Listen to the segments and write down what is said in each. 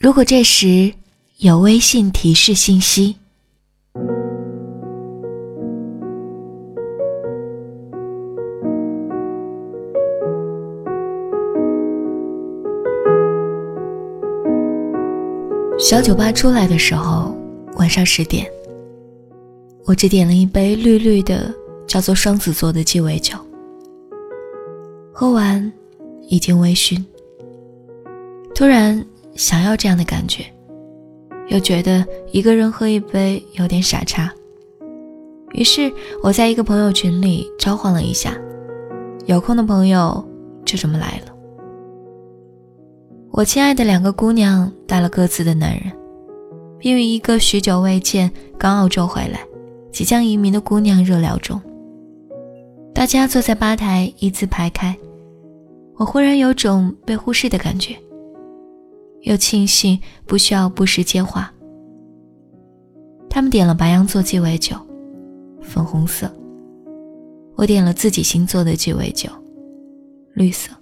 如果这时有微信提示信息，小酒吧出来的时候，晚上十点，我只点了一杯绿绿的，叫做双子座的鸡尾酒。喝完，已经微醺。突然想要这样的感觉，又觉得一个人喝一杯有点傻叉。于是我在一个朋友群里召唤了一下，有空的朋友就这么来了。我亲爱的两个姑娘带了各自的男人，并与一个许久未见、刚澳洲回来、即将移民的姑娘热聊中。大家坐在吧台一字排开，我忽然有种被忽视的感觉。又庆幸不需要不时接话。他们点了白羊座鸡尾酒，粉红色。我点了自己星座的鸡尾酒，绿色。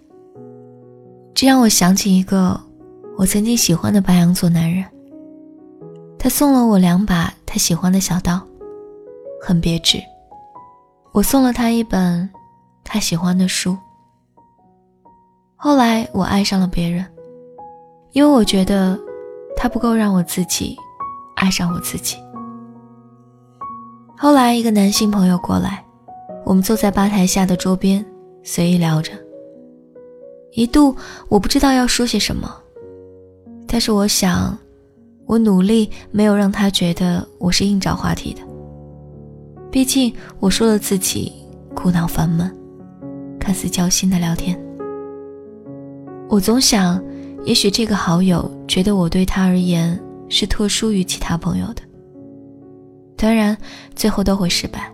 这让我想起一个我曾经喜欢的白羊座男人。他送了我两把他喜欢的小刀，很别致。我送了他一本他喜欢的书。后来我爱上了别人。因为我觉得，他不够让我自己爱上我自己。后来一个男性朋友过来，我们坐在吧台下的桌边，随意聊着。一度我不知道要说些什么，但是我想，我努力没有让他觉得我是硬找话题的。毕竟我说了自己苦恼烦闷，看似交心的聊天。我总想。也许这个好友觉得我对他而言是特殊于其他朋友的，当然最后都会失败。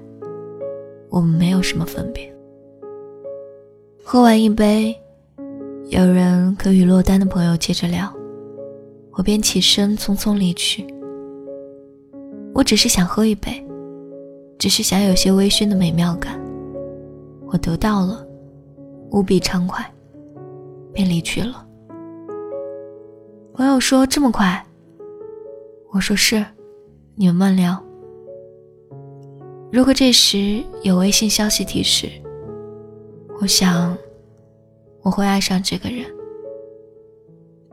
我们没有什么分别。喝完一杯，有人可与落单的朋友接着聊，我便起身匆匆离去。我只是想喝一杯，只是想有些微醺的美妙感，我得到了，无比畅快，便离去了。朋友说：“这么快？”我说：“是，你们慢聊。”如果这时有微信消息提示，我想我会爱上这个人。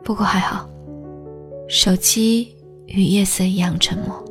不过还好，手机与夜色一样沉默。